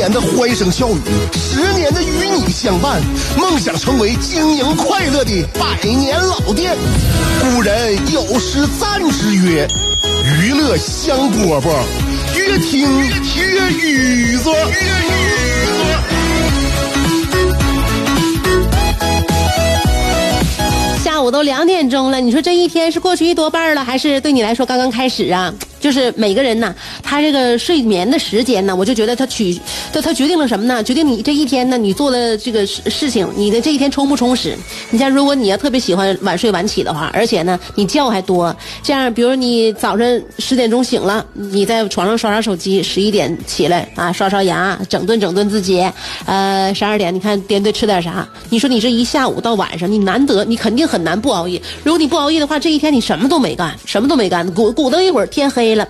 年的欢声笑语，十年的与你相伴，梦想成为经营快乐的百年老店。古人有诗赞之曰：“娱乐香饽饽，越听越雨子。”下午都两点钟了，你说这一天是过去一多半了，还是对你来说刚刚开始啊？就是每个人呢，他这个睡眠的时间呢，我就觉得他取，他他决定了什么呢？决定你这一天呢，你做的这个事事情，你的这一天充不充实？你像如果你要特别喜欢晚睡晚起的话，而且呢，你觉还多，这样，比如你早晨十点钟醒了，你在床上刷刷手机，十一点起来啊，刷刷牙，整顿整顿自己，呃，十二点你看点对吃点啥？你说你这一下午到晚上，你难得，你肯定很难不熬夜。如果你不熬夜的话，这一天你什么都没干，什么都没干，鼓鼓捣一会儿天黑。了，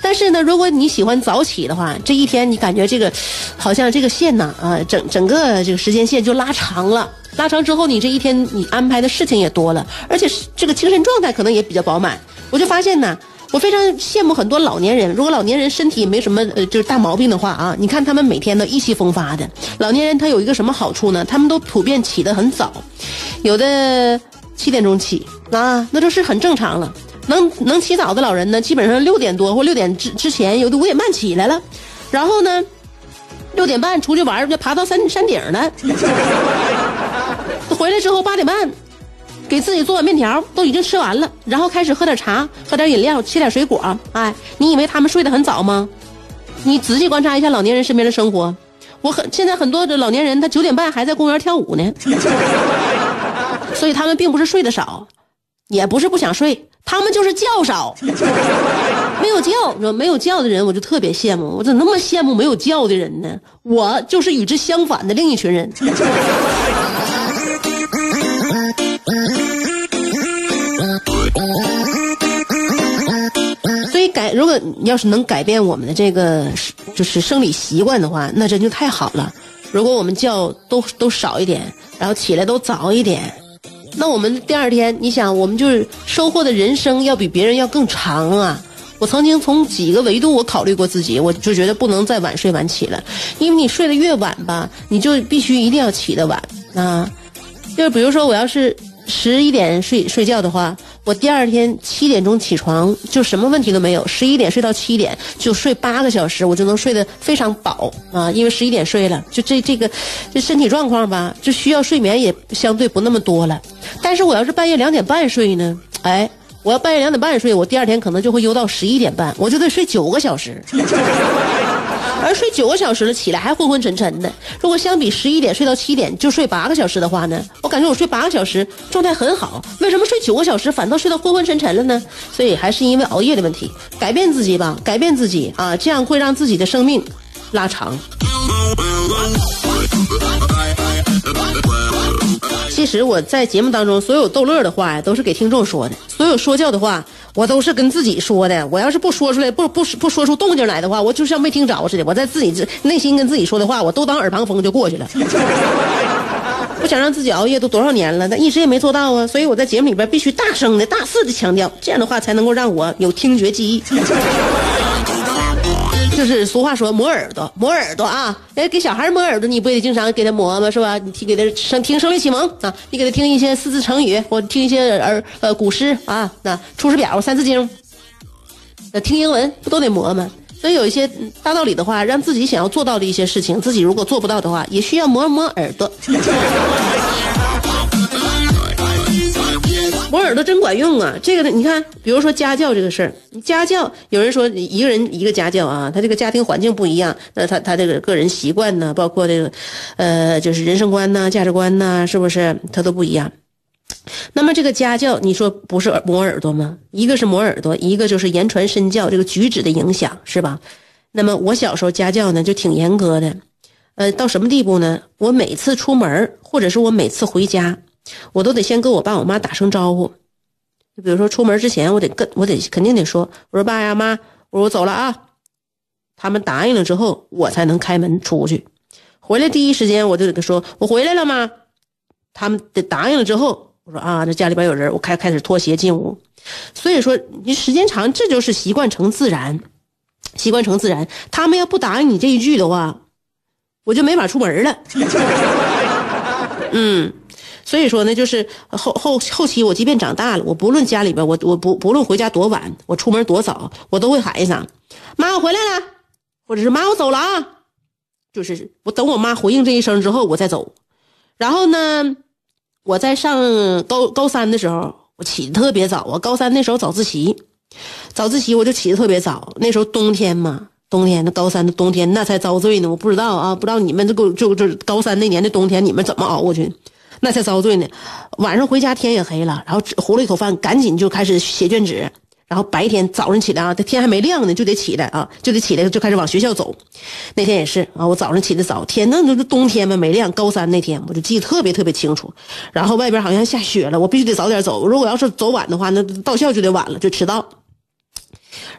但是呢，如果你喜欢早起的话，这一天你感觉这个，好像这个线呢，啊，整整个这个时间线就拉长了。拉长之后，你这一天你安排的事情也多了，而且这个精神状态可能也比较饱满。我就发现呢，我非常羡慕很多老年人。如果老年人身体没什么呃就是大毛病的话啊，你看他们每天都意气风发的。老年人他有一个什么好处呢？他们都普遍起得很早，有的七点钟起啊，那就是很正常了。能能起早的老人呢，基本上六点多或六点之之前，有的五点半起来了，然后呢，六点半出去玩就爬到山山顶了。回来之后八点半，给自己做碗面条，都已经吃完了，然后开始喝点茶，喝点饮料，切点水果。哎，你以为他们睡得很早吗？你仔细观察一下老年人身边的生活，我很现在很多的老年人，他九点半还在公园跳舞呢，所以他们并不是睡得少，也不是不想睡。他们就是觉少，没有觉，说没有觉的人，我就特别羡慕。我怎么那么羡慕没有觉的人呢？我就是与之相反的另一群人。所以改，如果要是能改变我们的这个就是生理习惯的话，那真就太好了。如果我们觉都都少一点，然后起来都早一点。我们第二天，你想，我们就是收获的人生要比别人要更长啊！我曾经从几个维度我考虑过自己，我就觉得不能再晚睡晚起了，因为你睡得越晚吧，你就必须一定要起得晚啊。就是比如说，我要是十一点睡睡觉的话。我第二天七点钟起床，就什么问题都没有。十一点睡到七点，就睡八个小时，我就能睡得非常饱啊！因为十一点睡了，就这这个这身体状况吧，就需要睡眠也相对不那么多了。但是我要是半夜两点半睡呢？哎，我要半夜两点半睡，我第二天可能就会悠到十一点半，我就得睡九个小时。而睡九个小时了，起来还昏昏沉沉的。如果相比十一点睡到七点就睡八个小时的话呢，我感觉我睡八个小时状态很好。为什么睡九个小时反倒睡到昏昏沉沉了呢？所以还是因为熬夜的问题。改变自己吧，改变自己啊，这样会让自己的生命拉长。其实我在节目当中所有逗乐的话呀，都是给听众说的；所有说教的话，我都是跟自己说的。我要是不说出来，不不不说出动静来的话，我就像没听着似的。我在自己内心跟自己说的话，我都当耳旁风就过去了。不想让自己熬夜都多少年了，但一直也没做到啊。所以我在节目里边必须大声的、大肆的强调，这样的话才能够让我有听觉记忆。就是俗话说磨耳朵，磨耳朵啊！哎，给小孩磨耳朵，你不也经常给他磨吗？是吧？你听给他生听声律启蒙啊，你给他听一些四字成语，或听一些儿呃古诗啊，那出师表、三字经，听英文不都得磨吗？所以有一些大道理的话，让自己想要做到的一些事情，自己如果做不到的话，也需要磨磨耳朵。磨耳朵真管用啊！这个呢，你看，比如说家教这个事儿，家教有人说一个人一个家教啊，他这个家庭环境不一样，那他他这个个人习惯呢，包括这个，呃，就是人生观呐、价值观呐，是不是他都不一样？那么这个家教，你说不是磨耳朵吗？一个是磨耳朵，一个就是言传身教，这个举止的影响是吧？那么我小时候家教呢就挺严格的，呃，到什么地步呢？我每次出门或者是我每次回家，我都得先跟我爸我妈打声招呼。就比如说出门之前，我得跟我得肯定得说，我说爸呀妈，我说我走了啊。他们答应了之后，我才能开门出去。回来第一时间我就得说，我回来了吗？他们得答应了之后，我说啊，这家里边有人，我开开始脱鞋进屋。所以说，你时间长，这就是习惯成自然，习惯成自然。他们要不答应你这一句的话，我就没法出门了。嗯，所以说呢，就是后后后期，我即便长大了，我不论家里边，我我不不论回家多晚，我出门多早，我都会喊一声：“妈，我回来了。”或者是“妈，我走了啊。”就是我等我妈回应这一声之后，我再走。然后呢，我在上高高三的时候，我起的特别早啊。高三那时候早自习，早自习我就起的特别早。那时候冬天嘛，冬天那高三的冬天那才遭罪呢。我不知道啊，不知道你们这个就就高三那年的冬天你们怎么熬过去，那才遭罪呢。晚上回家天也黑了，然后糊了一口饭，赶紧就开始写卷纸。然后白天早上起来啊，这天还没亮呢，就得起来啊，就得起来，就开始往学校走。那天也是啊，我早上起的早，天那那冬天嘛，没亮。高三那天我就记得特别特别清楚。然后外边好像下雪了，我必须得早点走。如果要是走晚的话，那到校就得晚了，就迟到。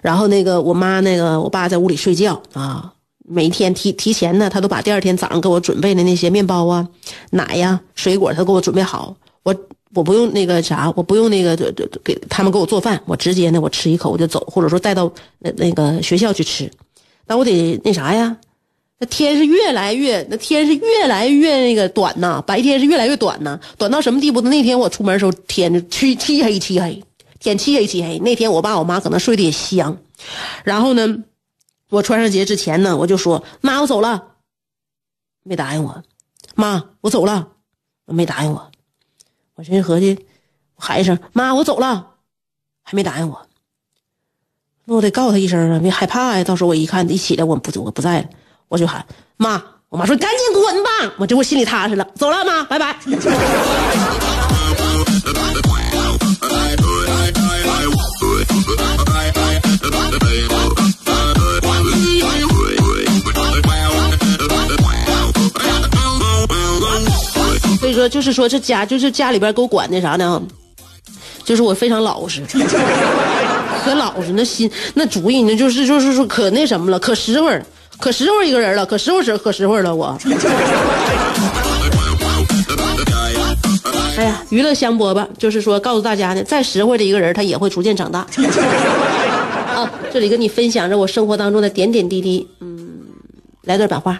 然后那个我妈那个我爸在屋里睡觉啊，每天提提前呢，他都把第二天早上给我准备的那些面包啊、奶呀、水果，他给我准备好。我。我不用那个啥，我不用那个给他们给我做饭，我直接呢，我吃一口我就走，或者说带到那那个学校去吃。那我得那啥呀？那天是越来越，那天是越来越那个短呐，白天是越来越短呐，短到什么地步呢？那天我出门的时候，天漆漆黑漆黑，天漆黑漆黑。那天我爸我妈可能睡得也香，然后呢，我穿上鞋之前呢，我就说妈，我走了，没答应我。妈，我走了，没答应我。我寻思合计，喊一声“妈，我走了”，还没答应我。那我得告诉他一声啊，别害怕呀。到时候我一看一起来，我不我不在了，我就喊“妈”。我妈说：“赶紧滚吧！”我这我心里踏实了。走了，妈，拜拜。说，就是说，这家就是家里边给我管的啥呢？就是我非常老实，可老实，那心那主意，呢就是就是说可那什么了，可实惠，可实惠一个人了，可实惠实可实惠了我。哎呀，娱乐香饽饽，就是说告诉大家呢，再实惠的一个人，他也会逐渐长大。啊，这里跟你分享着我生活当中的点点滴滴。嗯，来段版话。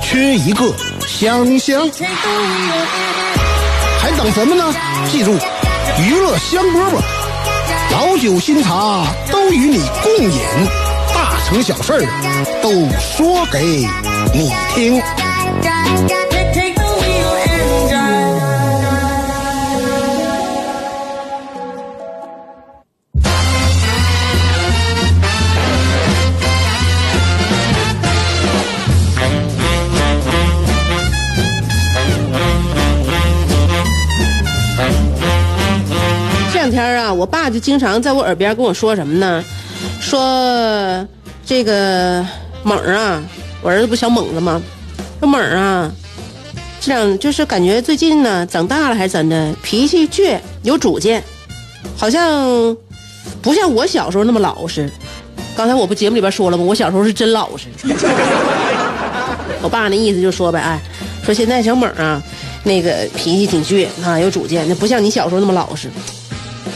缺一个香香，还等什么呢？记住，娱乐香饽饽，老酒新茶都与你共饮，大成小事都说给你听。我爸就经常在我耳边跟我说什么呢？说这个猛啊，我儿子不小猛子吗？说猛啊，这两就是感觉最近呢长大了还是怎的，脾气倔，有主见，好像不像我小时候那么老实。刚才我不节目里边说了吗？我小时候是真老实。我爸那意思就说呗，哎，说现在小猛啊，那个脾气挺倔啊，有主见，那不像你小时候那么老实。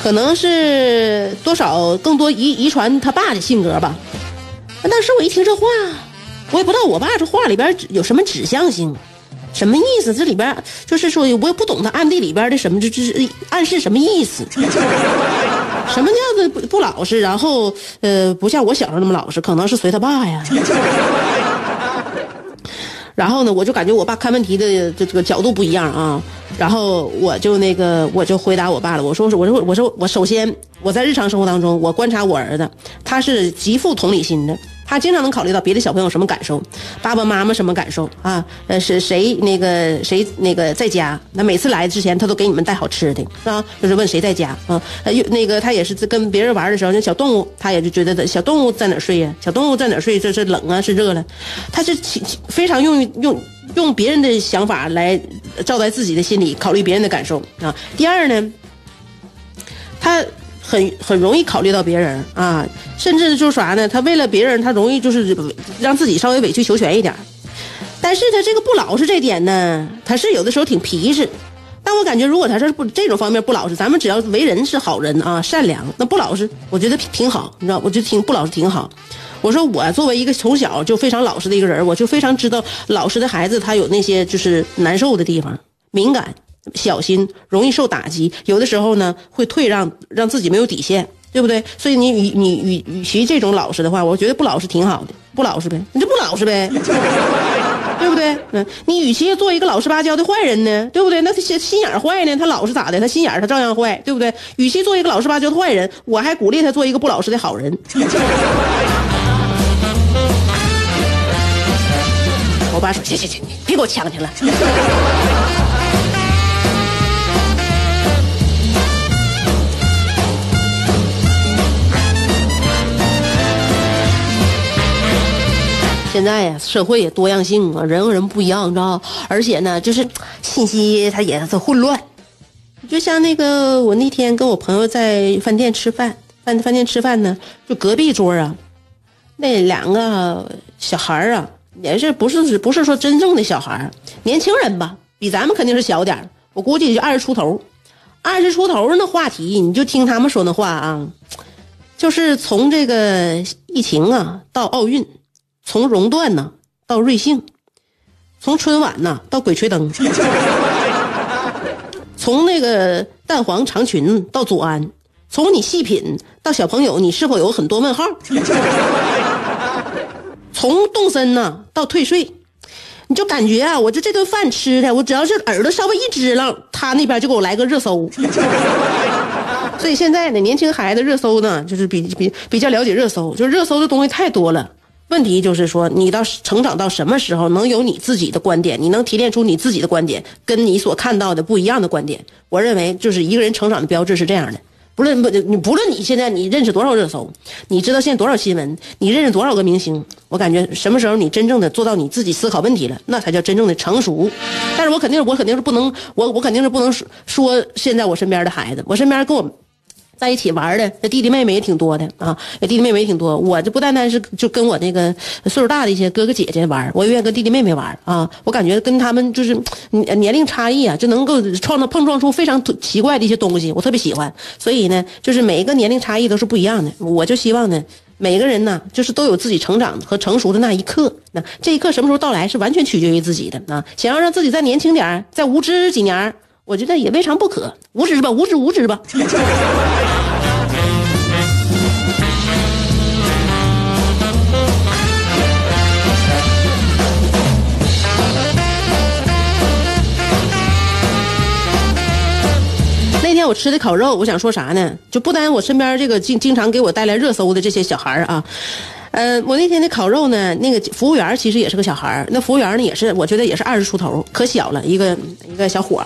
可能是多少更多遗遗传他爸的性格吧。当时我一听这话，我也不知道我爸这话里边有什么指向性，什么意思？这里边就是说我也不懂他暗地里边的什么，这这暗示什么意思？什么叫做不不老实？然后呃，不像我小时候那么老实，可能是随他爸呀。然后呢，我就感觉我爸看问题的这这个角度不一样啊。然后我就那个我就回答我爸了，我说我说我说我首先我在日常生活当中，我观察我儿子，他是极富同理心的。他经常能考虑到别的小朋友什么感受，爸爸妈妈什么感受啊？呃，是谁那个谁那个在家？那每次来之前，他都给你们带好吃的啊，就是问谁在家啊？呃，那个他也是跟别人玩的时候，那小动物他也就觉得小动物在哪睡呀？小动物在哪睡？这是冷啊，是热了？他是非常用用用别人的想法来照在自己的心里考虑别人的感受啊。第二呢，他。很很容易考虑到别人啊，甚至就是啥呢？他为了别人，他容易就是让自己稍微委曲求全一点。但是他这个不老实这点呢，他是有的时候挺皮实。但我感觉，如果他是不这种方面不老实，咱们只要为人是好人啊，善良，那不老实，我觉得挺好，你知道？我觉得挺不老实挺好。我说我作为一个从小就非常老实的一个人，我就非常知道老实的孩子他有那些就是难受的地方，敏感。小心，容易受打击，有的时候呢会退让，让自己没有底线，对不对？所以你与你与与其这种老实的话，我觉得不老实挺好的，不老实呗，你就不老实呗，对不对？嗯，你与其做一个老实巴交的坏人呢，对不对？那他心心眼坏呢，他老实咋的？他心眼他照样坏，对不对？与其做一个老实巴交的坏人，我还鼓励他做一个不老实的好人。我爸说：行行行，别给我呛去了。现在呀，社会也多样性啊，人和人不一样，你知道而且呢，就是信息它也是混乱。就像那个，我那天跟我朋友在饭店吃饭，饭饭店吃饭呢，就隔壁桌啊，那两个小孩啊，也是不是不是说真正的小孩年轻人吧，比咱们肯定是小点我估计就二十出头，二十出头那话题，你就听他们说那话啊，就是从这个疫情啊到奥运。从熔断呢到瑞幸，从春晚呢到鬼吹灯，从那个蛋黄长裙到祖安，从你细品到小朋友，你是否有很多问号？从动身呢到退税，你就感觉啊，我就这顿饭吃的，我只要是耳朵稍微一支棱，他那边就给我来个热搜。所以现在呢，年轻孩子热搜呢，就是比比比较了解热搜，就是热搜的东西太多了。问题就是说，你到成长到什么时候能有你自己的观点？你能提炼出你自己的观点，跟你所看到的不一样的观点？我认为，就是一个人成长的标志是这样的。不论不你不论你现在你认识多少热搜，你知道现在多少新闻，你认识多少个明星，我感觉什么时候你真正的做到你自己思考问题了，那才叫真正的成熟。但是我肯定我肯定是不能我我肯定是不能说说现在我身边的孩子，我身边跟我。在一起玩的，那弟弟妹妹也挺多的啊，那弟弟妹妹也挺多。我这不单单是就跟我那个岁数大的一些哥哥姐姐玩，我也愿意跟弟弟妹妹玩啊。我感觉跟他们就是年龄差异啊，就能够创造碰撞出非常奇怪的一些东西，我特别喜欢。所以呢，就是每一个年龄差异都是不一样的。我就希望呢，每个人呢，就是都有自己成长和成熟的那一刻。那这一刻什么时候到来，是完全取决于自己的啊。想要让自己再年轻点再无知几年我觉得也未尝不可，无知吧，无知无知吧。那天我吃的烤肉，我想说啥呢？就不单我身边这个经经常给我带来热搜的这些小孩啊。呃，我那天的烤肉呢，那个服务员其实也是个小孩，那服务员呢也是，我觉得也是二十出头，可小了一个一个小伙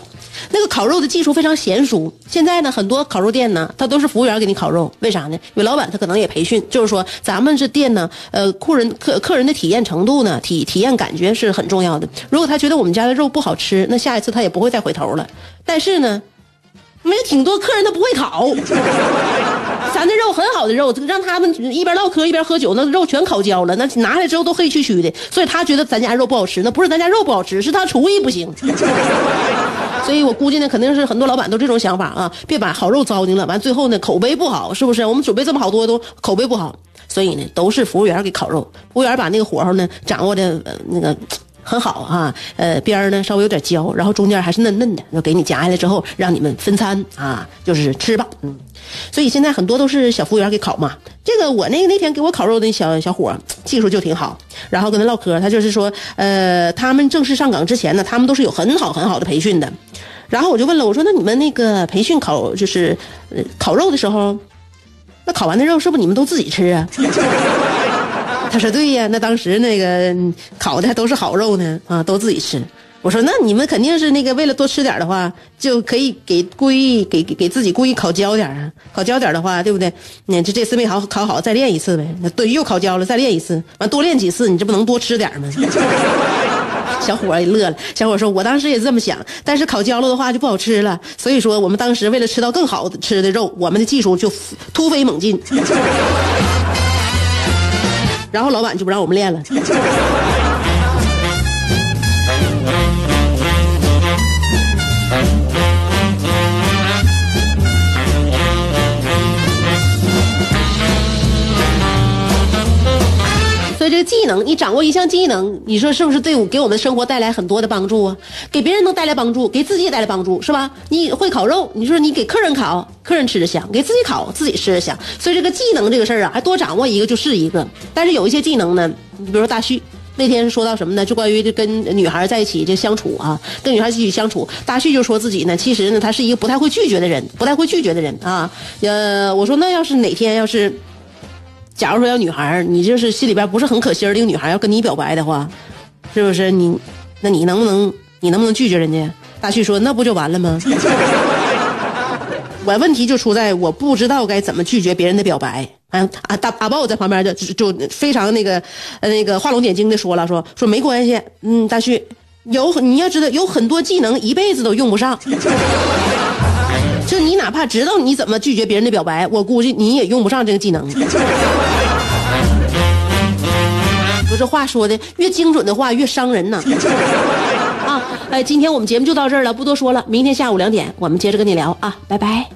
那个烤肉的技术非常娴熟。现在呢，很多烤肉店呢，他都是服务员给你烤肉，为啥呢？因为老板他可能也培训，就是说咱们这店呢，呃，客人客客人的体验程度呢，体体验感觉是很重要的。如果他觉得我们家的肉不好吃，那下一次他也不会再回头了。但是呢。没有挺多客人他不会烤，咱这肉很好的肉，让他们一边唠嗑一边喝酒，那肉全烤焦了，那拿来之后都黑黢黢的，所以他觉得咱家肉不好吃，那不是咱家肉不好吃，是他厨艺不行。所以我估计呢，肯定是很多老板都这种想法啊，别把好肉糟践了，完最后呢口碑不好，是不是？我们准备这么好多都口碑不好，所以呢都是服务员给烤肉，服务员把那个火候呢掌握的那个。很好啊，呃，边儿呢稍微有点焦，然后中间还是嫩嫩的，就给你夹下来之后，让你们分餐啊，就是吃吧，嗯。所以现在很多都是小服务员给烤嘛。这个我那个那天给我烤肉的小小伙技术就挺好，然后跟他唠嗑，他就是说，呃，他们正式上岗之前呢，他们都是有很好很好的培训的。然后我就问了，我说那你们那个培训烤就是呃烤肉的时候，那烤完的肉是不是你们都自己吃啊？他说对呀，那当时那个烤的还都是好肉呢，啊，都自己吃。我说那你们肯定是那个为了多吃点的话，就可以给故意给给自己故意烤焦点啊，烤焦点的话，对不对？你这这次没烤烤好，再练一次呗。那对，又烤焦了，再练一次，完多练几次，你这不能多吃点吗？小伙也乐了，小伙说：“我当时也这么想，但是烤焦了的话就不好吃了。所以说，我们当时为了吃到更好吃的肉，我们的技术就突飞猛进。然后老板就不让我们练了。个技能，你掌握一项技能，你说是不是对我给我们生活带来很多的帮助啊？给别人能带来帮助，给自己也带来帮助，是吧？你会烤肉，你说你给客人烤，客人吃着香；给自己烤，自己吃着香。所以这个技能这个事儿啊，还多掌握一个就是一个。但是有一些技能呢，你比如说大旭那天说到什么呢？就关于这跟女孩在一起这相处啊，跟女孩一起相处，大旭就说自己呢，其实呢，他是一个不太会拒绝的人，不太会拒绝的人啊。呃，我说那要是哪天要是。假如说要女孩你就是心里边不是很可心儿的一个女孩要跟你表白的话，是不是你？那你能不能你能不能拒绝人家？大旭说那不就完了吗？我问题就出在我不知道该怎么拒绝别人的表白。啊啊！大阿豹在旁边就就非常那个那个画龙点睛的说了说说没关系，嗯，大旭有你要知道有很多技能一辈子都用不上。就你哪怕知道你怎么拒绝别人的表白，我估计你也用不上这个技能。不是话说的越精准的话越伤人呢。啊，哎，今天我们节目就到这儿了，不多说了，明天下午两点我们接着跟你聊啊，拜拜。